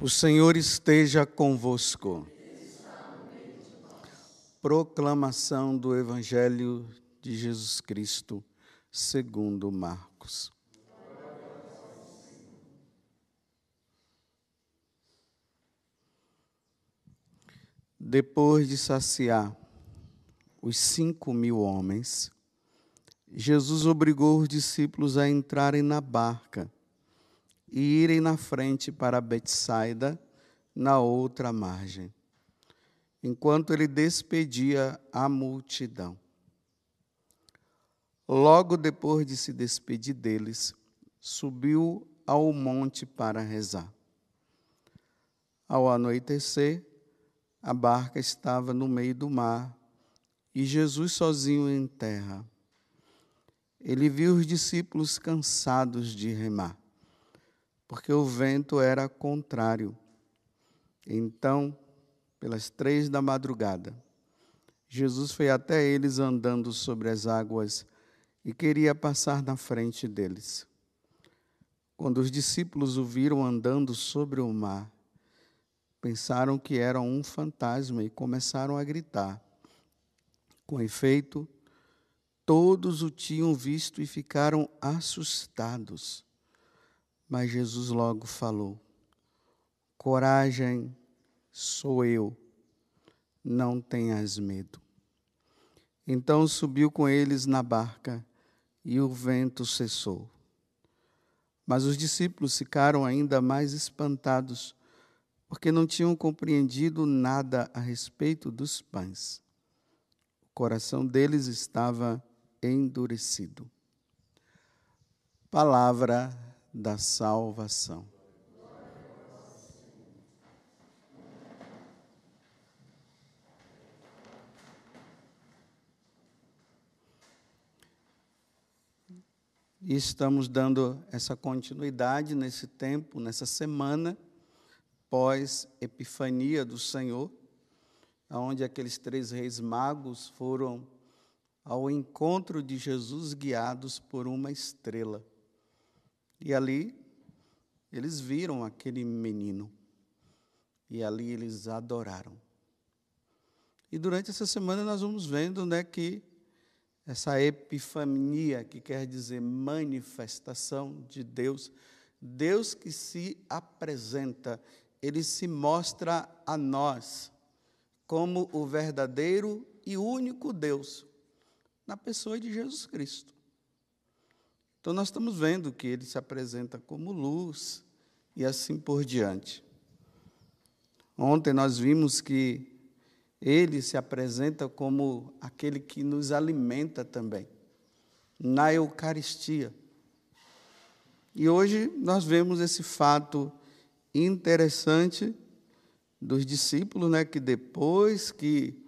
O Senhor esteja convosco. Proclamação do Evangelho de Jesus Cristo, segundo Marcos. Depois de saciar os cinco mil homens, Jesus obrigou os discípulos a entrarem na barca e irem na frente para Betsaida, na outra margem, enquanto ele despedia a multidão. Logo depois de se despedir deles, subiu ao monte para rezar. Ao anoitecer, a barca estava no meio do mar e Jesus sozinho em terra. Ele viu os discípulos cansados de remar porque o vento era contrário. Então, pelas três da madrugada, Jesus foi até eles andando sobre as águas e queria passar na frente deles. Quando os discípulos o viram andando sobre o mar, pensaram que era um fantasma e começaram a gritar. Com efeito, todos o tinham visto e ficaram assustados. Mas Jesus logo falou: Coragem, sou eu, não tenhas medo. Então subiu com eles na barca e o vento cessou. Mas os discípulos ficaram ainda mais espantados, porque não tinham compreendido nada a respeito dos pães. O coração deles estava endurecido. Palavra da salvação. E estamos dando essa continuidade nesse tempo, nessa semana, pós-epifania do Senhor, onde aqueles três reis magos foram ao encontro de Jesus guiados por uma estrela. E ali eles viram aquele menino. E ali eles adoraram. E durante essa semana nós vamos vendo né, que essa epifania, que quer dizer manifestação de Deus, Deus que se apresenta, ele se mostra a nós como o verdadeiro e único Deus, na pessoa de Jesus Cristo. Então, nós estamos vendo que ele se apresenta como luz e assim por diante. Ontem nós vimos que ele se apresenta como aquele que nos alimenta também, na Eucaristia. E hoje nós vemos esse fato interessante dos discípulos, né, que depois que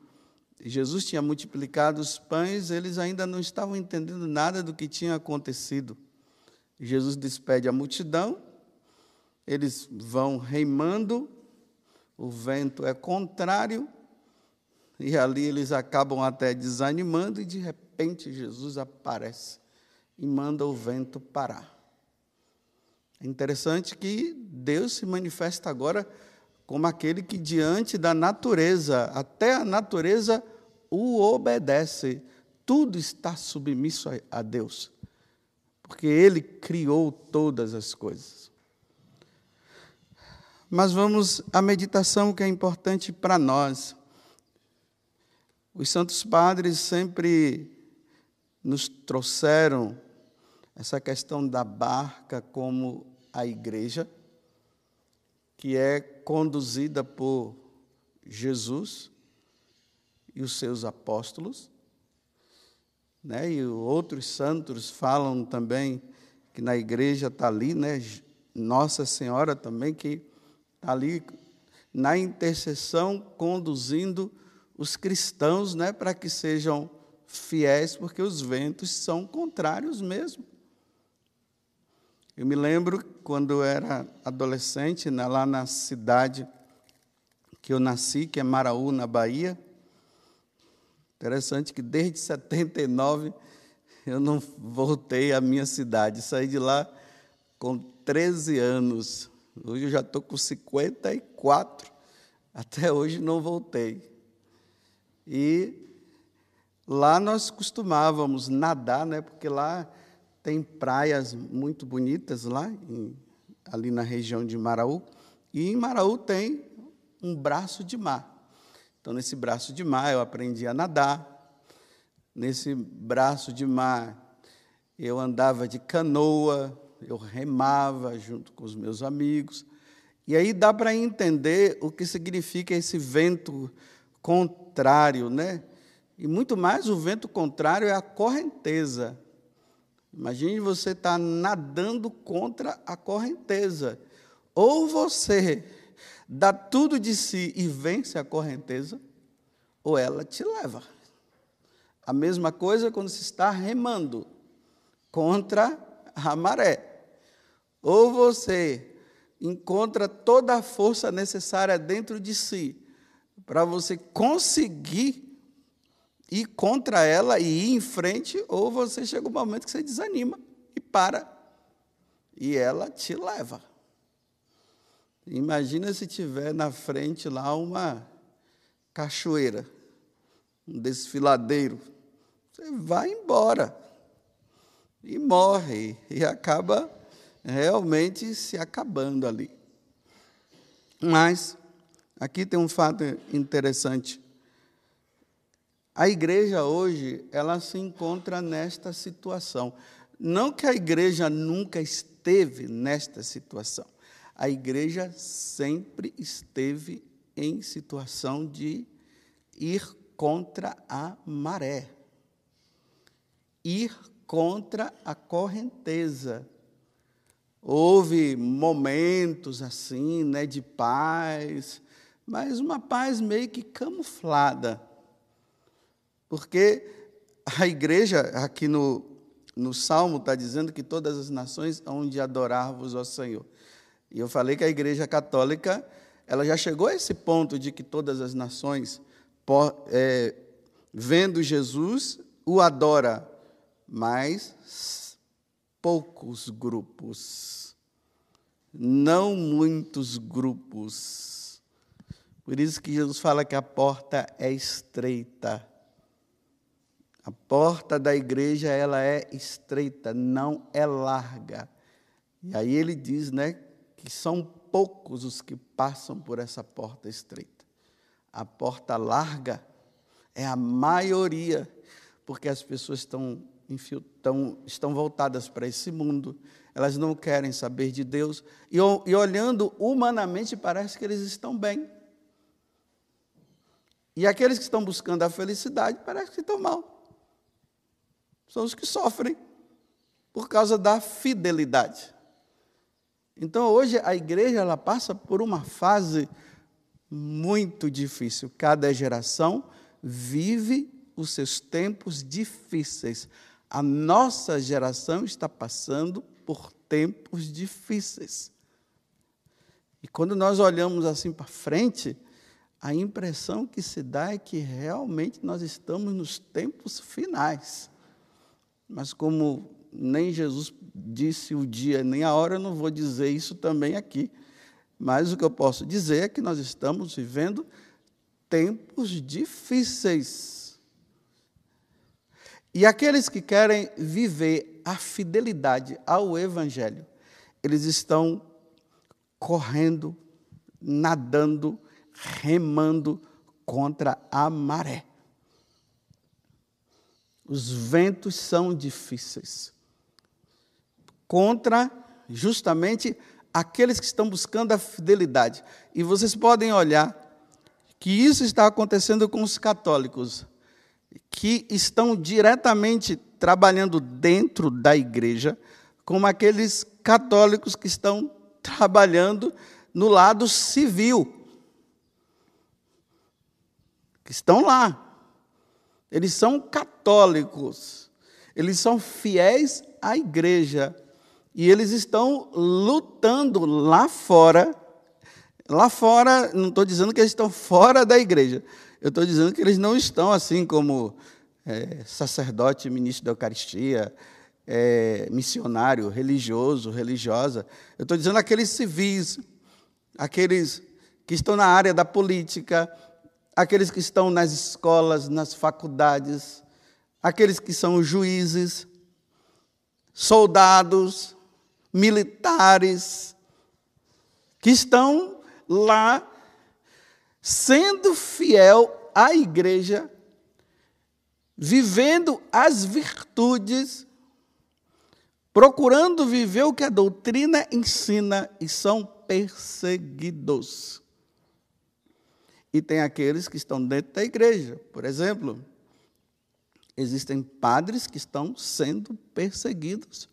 Jesus tinha multiplicado os pães, eles ainda não estavam entendendo nada do que tinha acontecido. Jesus despede a multidão, eles vão reimando, o vento é contrário, e ali eles acabam até desanimando, e de repente Jesus aparece e manda o vento parar. É interessante que Deus se manifesta agora como aquele que, diante da natureza, até a natureza o obedece. Tudo está submisso a Deus, porque Ele criou todas as coisas. Mas vamos à meditação que é importante para nós. Os santos padres sempre nos trouxeram essa questão da barca como a igreja que é conduzida por Jesus e os seus apóstolos. Né? E outros santos falam também que na igreja está ali, né? Nossa Senhora também, que está ali na intercessão conduzindo os cristãos né? para que sejam fiéis, porque os ventos são contrários mesmo. Eu me lembro quando eu era adolescente, lá na cidade que eu nasci, que é Maraú, na Bahia. Interessante que desde 79 eu não voltei à minha cidade. Saí de lá com 13 anos. Hoje eu já estou com 54, até hoje não voltei. E lá nós costumávamos nadar, né? Porque lá tem praias muito bonitas lá, em, ali na região de Maraú. E em Maraú tem um braço de mar. Então, nesse braço de mar, eu aprendi a nadar. Nesse braço de mar, eu andava de canoa, eu remava junto com os meus amigos. E aí dá para entender o que significa esse vento contrário, né? E muito mais o vento contrário é a correnteza. Imagine você estar tá nadando contra a correnteza. Ou você dá tudo de si e vence a correnteza, ou ela te leva. A mesma coisa quando se está remando contra a maré. Ou você encontra toda a força necessária dentro de si para você conseguir ir contra ela e ir em frente, ou você chega um momento que você desanima e para. E ela te leva. Imagina se tiver na frente lá uma cachoeira, um desfiladeiro. Você vai embora e morre e acaba realmente se acabando ali. Mas aqui tem um fato interessante. A igreja hoje, ela se encontra nesta situação. Não que a igreja nunca esteve nesta situação. A igreja sempre esteve em situação de ir contra a maré. Ir contra a correnteza. Houve momentos assim, né, de paz, mas uma paz meio que camuflada. Porque a igreja, aqui no, no Salmo, está dizendo que todas as nações hão de adorar-vos, ó Senhor. E eu falei que a igreja católica, ela já chegou a esse ponto de que todas as nações, é, vendo Jesus, o adora, mas poucos grupos, não muitos grupos. Por isso que Jesus fala que a porta é estreita. A porta da igreja ela é estreita, não é larga. E aí ele diz, né, que são poucos os que passam por essa porta estreita. A porta larga é a maioria, porque as pessoas estão estão, estão voltadas para esse mundo, elas não querem saber de Deus, e, e olhando humanamente, parece que eles estão bem. E aqueles que estão buscando a felicidade, parece que estão mal. São os que sofrem por causa da fidelidade. Então, hoje, a igreja ela passa por uma fase muito difícil. Cada geração vive os seus tempos difíceis. A nossa geração está passando por tempos difíceis. E quando nós olhamos assim para frente, a impressão que se dá é que realmente nós estamos nos tempos finais. Mas como nem Jesus disse o dia nem a hora, eu não vou dizer isso também aqui. Mas o que eu posso dizer é que nós estamos vivendo tempos difíceis. E aqueles que querem viver a fidelidade ao Evangelho, eles estão correndo, nadando, remando contra a maré. Os ventos são difíceis. Contra justamente aqueles que estão buscando a fidelidade. E vocês podem olhar que isso está acontecendo com os católicos que estão diretamente trabalhando dentro da igreja, como aqueles católicos que estão trabalhando no lado civil, que estão lá. Eles são católicos, eles são fiéis à igreja, e eles estão lutando lá fora. Lá fora, não estou dizendo que eles estão fora da igreja, eu estou dizendo que eles não estão assim como é, sacerdote, ministro da Eucaristia, é, missionário, religioso, religiosa. Eu estou dizendo aqueles civis, aqueles que estão na área da política, aqueles que estão nas escolas, nas faculdades, aqueles que são juízes, soldados, militares, que estão lá sendo fiel à igreja, vivendo as virtudes, procurando viver o que a doutrina ensina e são perseguidos. E tem aqueles que estão dentro da igreja, por exemplo, existem padres que estão sendo perseguidos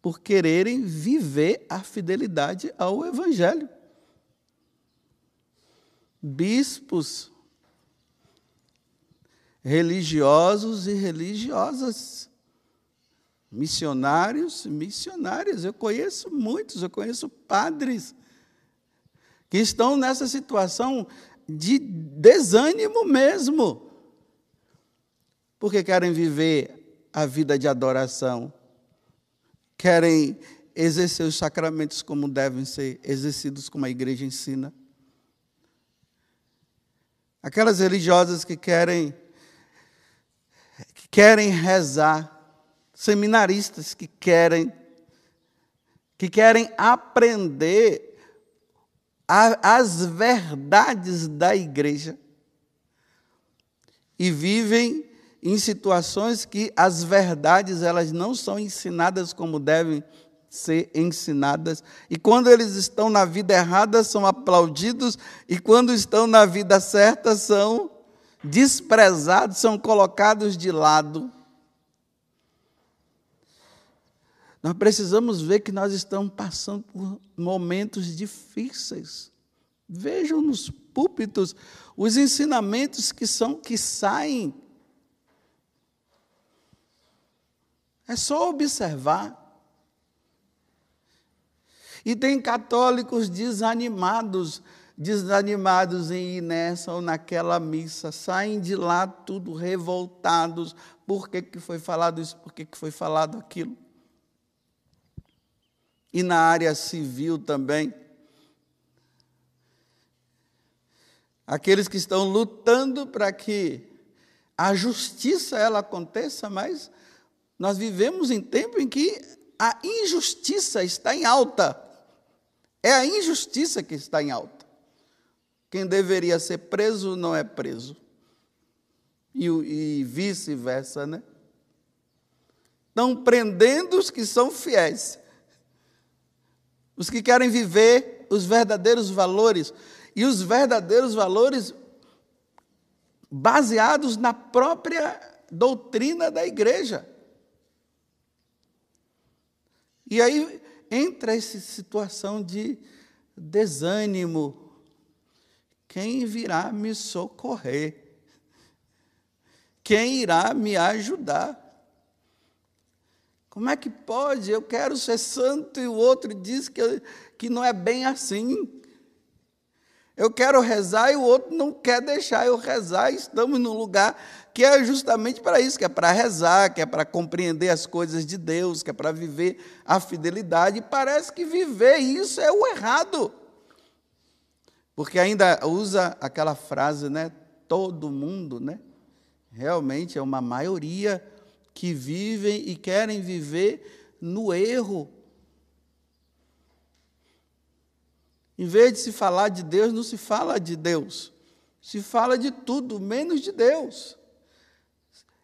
por quererem viver a fidelidade ao Evangelho. Bispos, religiosos e religiosas, missionários, missionárias. Eu conheço muitos, eu conheço padres que estão nessa situação de desânimo mesmo, porque querem viver a vida de adoração. Querem exercer os sacramentos como devem ser exercidos, como a igreja ensina. Aquelas religiosas que querem que querem rezar, seminaristas que querem que querem aprender a, as verdades da igreja e vivem em situações que as verdades elas não são ensinadas como devem ser ensinadas. E quando eles estão na vida errada, são aplaudidos, e quando estão na vida certa, são desprezados, são colocados de lado. Nós precisamos ver que nós estamos passando por momentos difíceis. Vejam nos púlpitos os ensinamentos que são que saem É só observar. E tem católicos desanimados, desanimados em ir nessa ou naquela missa, saem de lá tudo revoltados. Por que, que foi falado isso? Por que, que foi falado aquilo? E na área civil também. Aqueles que estão lutando para que a justiça ela aconteça, mas nós vivemos em tempo em que a injustiça está em alta. É a injustiça que está em alta. Quem deveria ser preso não é preso. E, e vice-versa, né? Estão prendendo os que são fiéis. Os que querem viver os verdadeiros valores. E os verdadeiros valores baseados na própria doutrina da igreja. E aí entra essa situação de desânimo. Quem virá me socorrer? Quem irá me ajudar? Como é que pode? Eu quero ser santo e o outro diz que, que não é bem assim. Eu quero rezar e o outro não quer deixar eu rezar. Estamos num lugar que é justamente para isso, que é para rezar, que é para compreender as coisas de Deus, que é para viver a fidelidade. E parece que viver isso é o errado. Porque ainda usa aquela frase, né? Todo mundo, né? Realmente é uma maioria que vivem e querem viver no erro. Em vez de se falar de Deus, não se fala de Deus. Se fala de tudo, menos de Deus.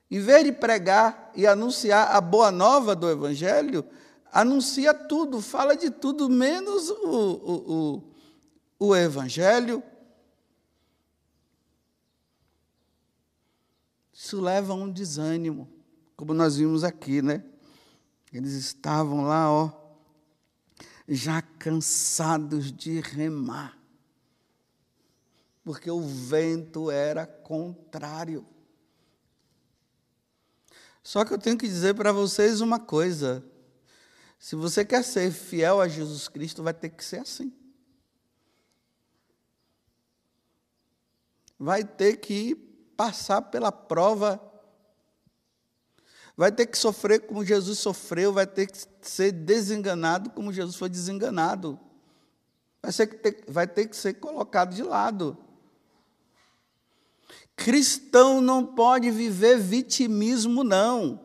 Em vez de pregar e anunciar a boa nova do Evangelho, anuncia tudo, fala de tudo, menos o, o, o, o Evangelho. Isso leva a um desânimo, como nós vimos aqui, né? Eles estavam lá, ó, já cansados de remar, porque o vento era contrário. Só que eu tenho que dizer para vocês uma coisa: se você quer ser fiel a Jesus Cristo, vai ter que ser assim. Vai ter que passar pela prova, vai ter que sofrer como Jesus sofreu, vai ter que ser desenganado como Jesus foi desenganado. Vai, ter, vai ter que ser colocado de lado. Cristão não pode viver vitimismo, não.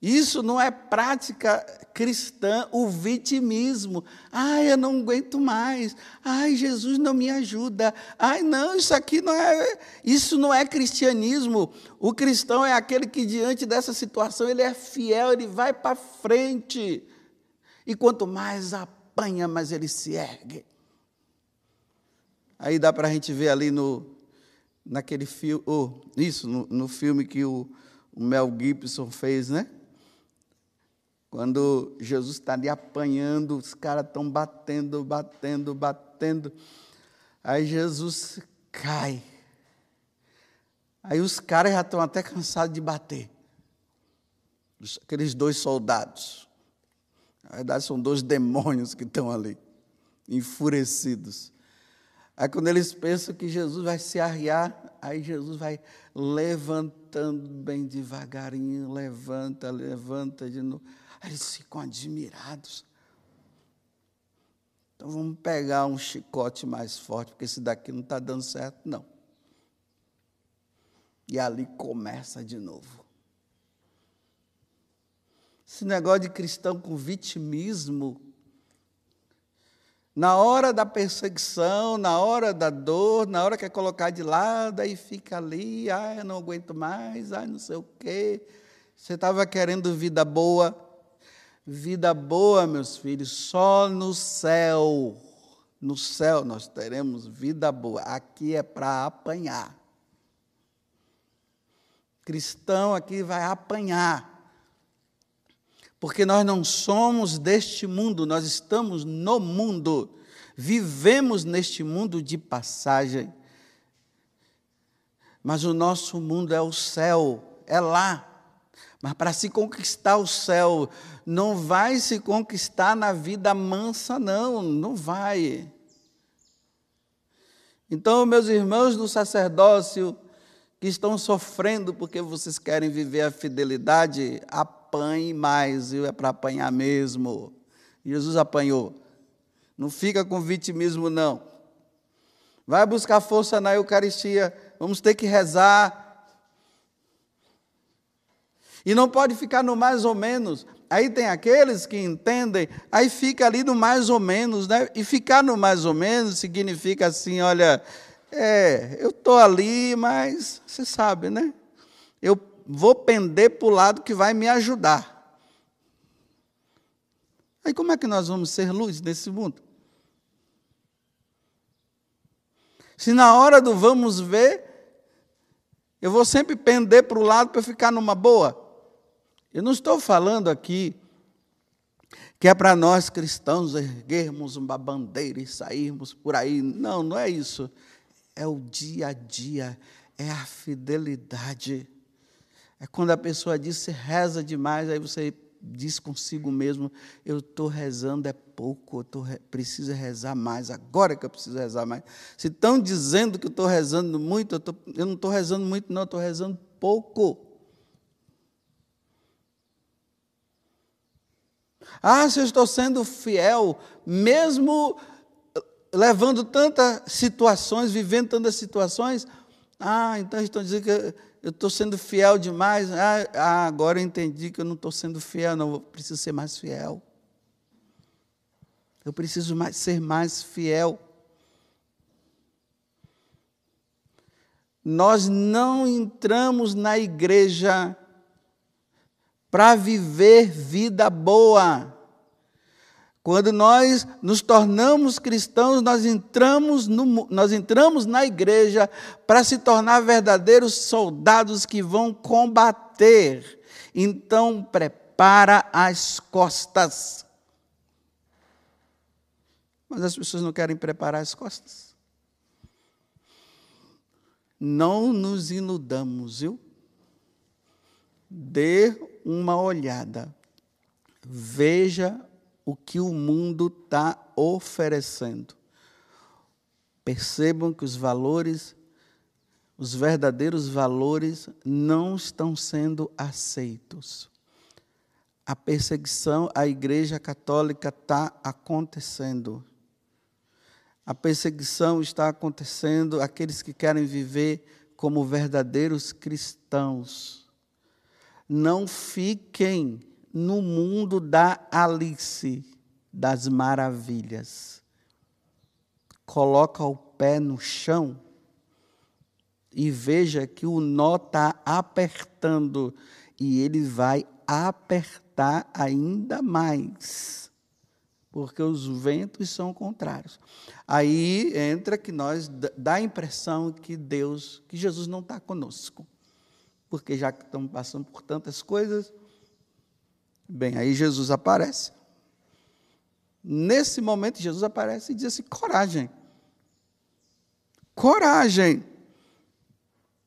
Isso não é prática cristã, o vitimismo. Ai, eu não aguento mais. Ai, Jesus não me ajuda. Ai, não, isso aqui não é, isso não é cristianismo. O cristão é aquele que diante dessa situação ele é fiel, ele vai para frente. E quanto mais apanha, mais ele se ergue. Aí dá para a gente ver ali no naquele filme, oh, isso, no, no filme que o, o Mel Gibson fez, né? Quando Jesus está ali apanhando, os caras estão batendo, batendo, batendo. Aí Jesus cai. Aí os caras já estão até cansados de bater. Aqueles dois soldados. Na verdade, são dois demônios que estão ali, enfurecidos. Aí, quando eles pensam que Jesus vai se arriar, aí Jesus vai levantando bem devagarinho, levanta, levanta de novo. Eles ficam admirados. Então vamos pegar um chicote mais forte, porque esse daqui não está dando certo, não. E ali começa de novo. Esse negócio de cristão com vitimismo, na hora da perseguição, na hora da dor, na hora que é colocar de lado, aí fica ali, ai, eu não aguento mais, ai, não sei o quê. Você estava querendo vida boa, Vida boa, meus filhos, só no céu. No céu nós teremos vida boa. Aqui é para apanhar. Cristão aqui vai apanhar. Porque nós não somos deste mundo, nós estamos no mundo. Vivemos neste mundo de passagem. Mas o nosso mundo é o céu, é lá. Mas para se conquistar o céu, não vai se conquistar na vida mansa, não, não vai. Então, meus irmãos do sacerdócio, que estão sofrendo porque vocês querem viver a fidelidade, apanhe mais, viu? É para apanhar mesmo. Jesus apanhou. Não fica com vitimismo, não. Vai buscar força na Eucaristia. Vamos ter que rezar e não pode ficar no mais ou menos. Aí tem aqueles que entendem, aí fica ali no mais ou menos, né? E ficar no mais ou menos significa assim, olha, é, eu estou ali, mas você sabe, né? Eu vou pender para o lado que vai me ajudar. Aí como é que nós vamos ser luz nesse mundo? Se na hora do vamos ver, eu vou sempre pender para o lado para ficar numa boa. Eu não estou falando aqui que é para nós cristãos erguermos uma bandeira e sairmos por aí. Não, não é isso. É o dia a dia, é a fidelidade. É quando a pessoa diz, você reza demais, aí você diz consigo mesmo, eu estou rezando é pouco, eu tô, preciso rezar mais, agora que eu preciso rezar mais. Se estão dizendo que estou rezando muito, eu, tô, eu não estou rezando muito, não, estou rezando pouco. Ah, se eu estou sendo fiel, mesmo levando tantas situações, vivendo tantas situações, ah, então estão dizendo que eu estou sendo fiel demais. Ah, ah, agora eu entendi que eu não estou sendo fiel, não, eu preciso ser mais fiel. Eu preciso mais, ser mais fiel. Nós não entramos na igreja para viver vida boa. Quando nós nos tornamos cristãos, nós entramos, no, nós entramos na igreja para se tornar verdadeiros soldados que vão combater. Então, prepara as costas. Mas as pessoas não querem preparar as costas. Não nos iludamos, viu? Dê uma olhada. Veja o que o mundo está oferecendo. Percebam que os valores os verdadeiros valores não estão sendo aceitos. A perseguição à Igreja Católica está acontecendo. A perseguição está acontecendo àqueles que querem viver como verdadeiros cristãos. Não fiquem no mundo da Alice, das maravilhas. Coloca o pé no chão e veja que o nó está apertando e ele vai apertar ainda mais, porque os ventos são contrários. Aí entra que nós dá a impressão que Deus, que Jesus não está conosco, porque já que estamos passando por tantas coisas, bem, aí Jesus aparece. Nesse momento, Jesus aparece e diz assim: coragem, coragem.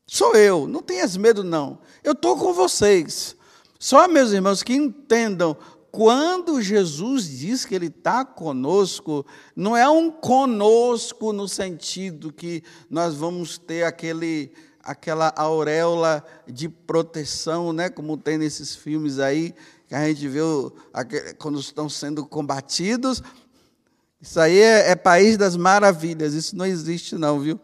Sou eu, não tenhas medo, não. Eu estou com vocês. Só, meus irmãos, que entendam, quando Jesus diz que Ele está conosco, não é um conosco no sentido que nós vamos ter aquele, aquela auréola de proteção, né, como tem nesses filmes aí, que a gente vê quando estão sendo combatidos. Isso aí é, é país das maravilhas, isso não existe, não, viu?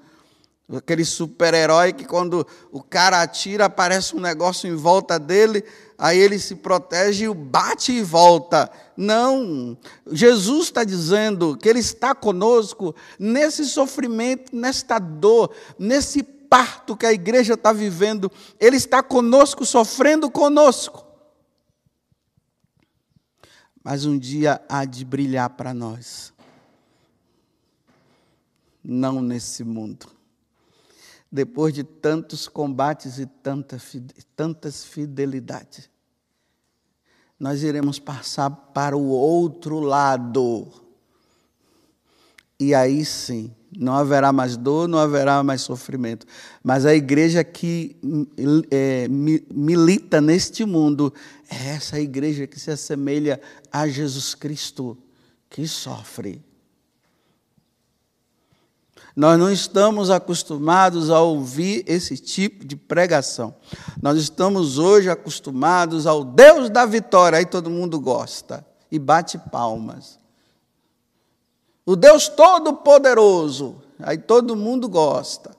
Aquele super-herói que quando o cara atira, aparece um negócio em volta dele, aí ele se protege e bate e volta. Não. Jesus está dizendo que Ele está conosco nesse sofrimento, nesta dor, nesse parto que a igreja está vivendo. Ele está conosco, sofrendo conosco. Mas um dia há de brilhar para nós. Não nesse mundo depois de tantos combates e tanta, tantas fidelidades. Nós iremos passar para o outro lado. E aí sim, não haverá mais dor, não haverá mais sofrimento. Mas a igreja que é, milita neste mundo é essa igreja que se assemelha a Jesus Cristo, que sofre nós não estamos acostumados a ouvir esse tipo de pregação. Nós estamos hoje acostumados ao Deus da vitória, aí todo mundo gosta e bate palmas. O Deus Todo-Poderoso, aí todo mundo gosta.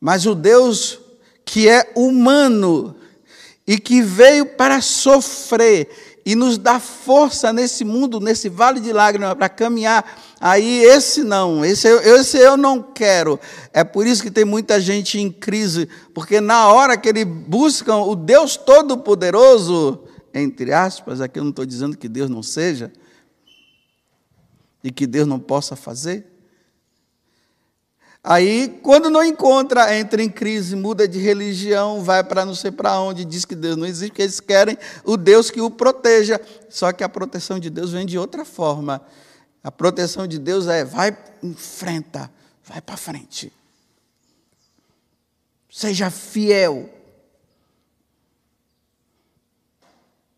Mas o Deus que é humano e que veio para sofrer e nos dar força nesse mundo, nesse vale de lágrimas, para caminhar Aí esse não, esse eu, esse eu não quero. É por isso que tem muita gente em crise, porque na hora que eles buscam o Deus Todo-Poderoso, entre aspas, aqui eu não estou dizendo que Deus não seja, e que Deus não possa fazer. Aí, quando não encontra, entra em crise, muda de religião, vai para não sei para onde, diz que Deus não existe, porque eles querem o Deus que o proteja. Só que a proteção de Deus vem de outra forma. A proteção de Deus é vai, enfrenta, vai para frente. Seja fiel.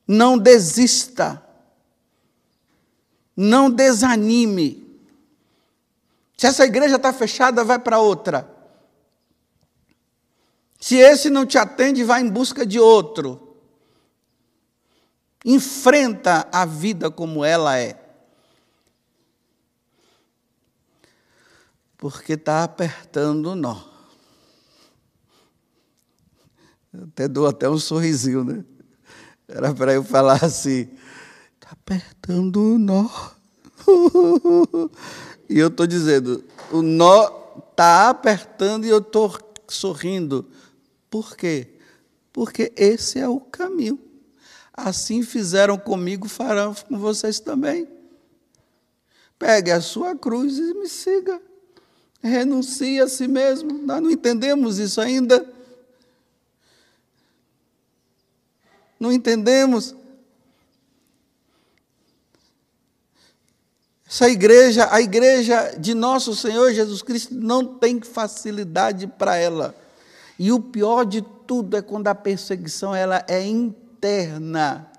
Não desista. Não desanime. Se essa igreja está fechada, vai para outra. Se esse não te atende, vai em busca de outro. Enfrenta a vida como ela é. porque está apertando o nó. até dou até um sorrisinho, né? Era para eu falar assim, apertando o nó. e eu estou dizendo, o nó está apertando e eu estou sorrindo. Por quê? Porque esse é o caminho. Assim fizeram comigo, farão com vocês também. Pegue a sua cruz e me siga renuncia a si mesmo. Nós não entendemos isso ainda. Não entendemos. Essa igreja, a igreja de nosso Senhor Jesus Cristo, não tem facilidade para ela. E o pior de tudo é quando a perseguição ela é interna.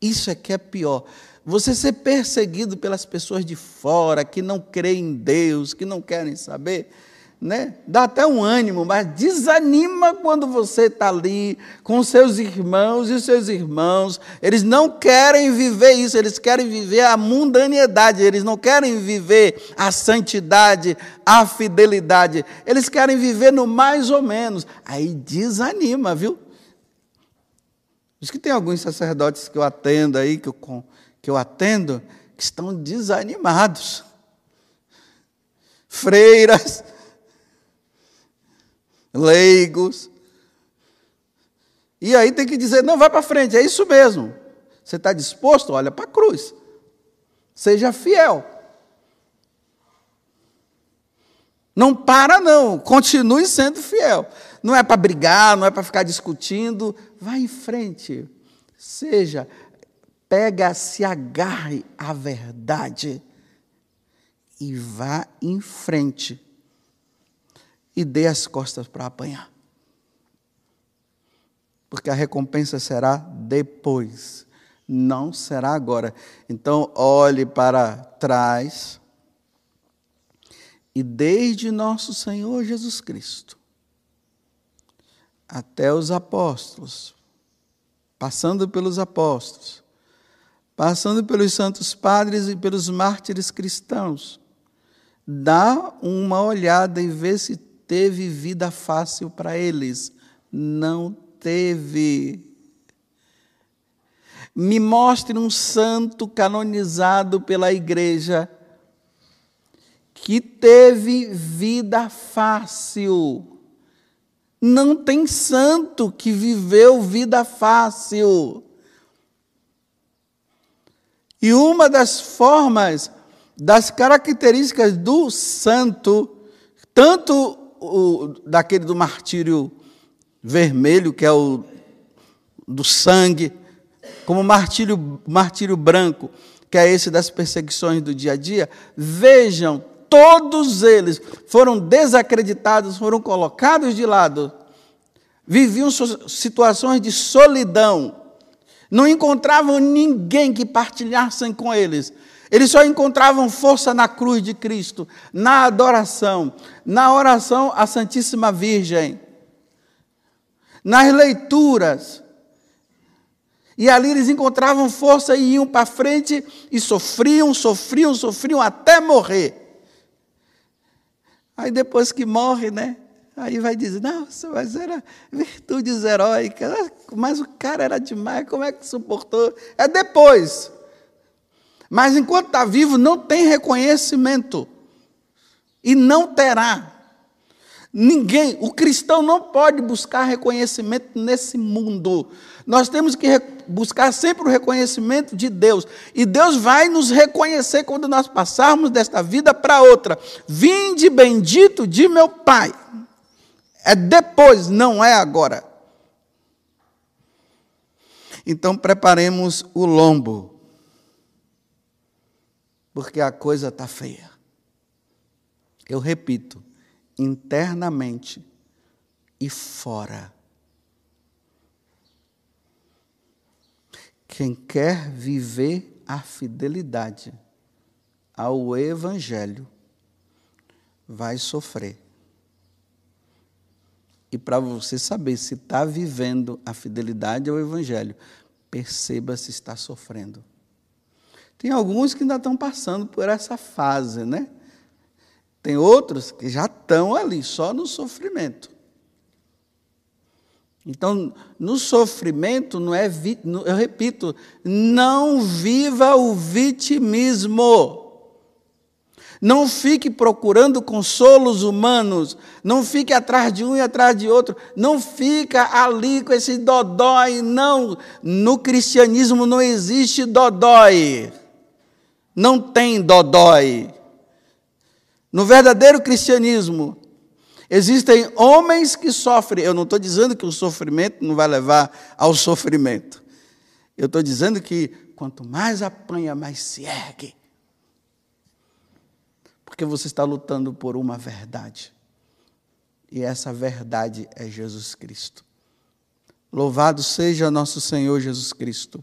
Isso é que é pior. Você ser perseguido pelas pessoas de fora, que não creem em Deus, que não querem saber, né? Dá até um ânimo, mas desanima quando você está ali com seus irmãos e seus irmãos. Eles não querem viver isso, eles querem viver a mundanidade, eles não querem viver a santidade, a fidelidade. Eles querem viver no mais ou menos. Aí desanima, viu? Diz que tem alguns sacerdotes que eu atendo aí, que eu, que eu atendo, que estão desanimados. Freiras leigos. E aí tem que dizer: não, vai para frente, é isso mesmo. Você está disposto? Olha para a cruz. Seja fiel. Não para, não. Continue sendo fiel. Não é para brigar, não é para ficar discutindo. Vá em frente. Seja, pega, se agarre à verdade e vá em frente e dê as costas para apanhar. Porque a recompensa será depois, não será agora. Então, olhe para trás e desde nosso Senhor Jesus Cristo até os apóstolos, passando pelos apóstolos, passando pelos santos padres e pelos mártires cristãos, dá uma olhada e vê se teve vida fácil para eles. Não teve. Me mostre um santo canonizado pela igreja que teve vida fácil. Não tem santo que viveu vida fácil. E uma das formas, das características do santo, tanto o, daquele do martírio vermelho, que é o do sangue, como o martírio, martírio branco, que é esse das perseguições do dia a dia, vejam, todos eles foram desacreditados, foram colocados de lado, viviam situações de solidão, não encontravam ninguém que partilhassem com eles. Eles só encontravam força na cruz de Cristo, na adoração, na oração à Santíssima Virgem, nas leituras. E ali eles encontravam força e iam para frente e sofriam, sofriam, sofriam até morrer. Aí depois que morre, né? Aí vai dizer, nossa, mas era virtudes heróicas, mas o cara era demais, como é que suportou? É depois. Mas enquanto está vivo, não tem reconhecimento. E não terá. Ninguém, o cristão não pode buscar reconhecimento nesse mundo. Nós temos que buscar sempre o reconhecimento de Deus. E Deus vai nos reconhecer quando nós passarmos desta vida para outra. Vinde bendito de meu Pai. É depois, não é agora. Então preparemos o lombo porque a coisa está feia. Eu repito, internamente e fora. Quem quer viver a fidelidade ao Evangelho vai sofrer. E para você saber se está vivendo a fidelidade ao Evangelho, perceba se está sofrendo. Tem alguns que ainda estão passando por essa fase, né? Tem outros que já estão ali, só no sofrimento. Então, no sofrimento, não é, eu repito, não viva o vitimismo. Não fique procurando consolos humanos, não fique atrás de um e atrás de outro, não fica ali com esse dodói, não. No cristianismo não existe dodói não tem dodói. No verdadeiro cristianismo, existem homens que sofrem. Eu não estou dizendo que o sofrimento não vai levar ao sofrimento. Eu estou dizendo que quanto mais apanha, mais se ergue. Porque você está lutando por uma verdade. E essa verdade é Jesus Cristo. Louvado seja nosso Senhor Jesus Cristo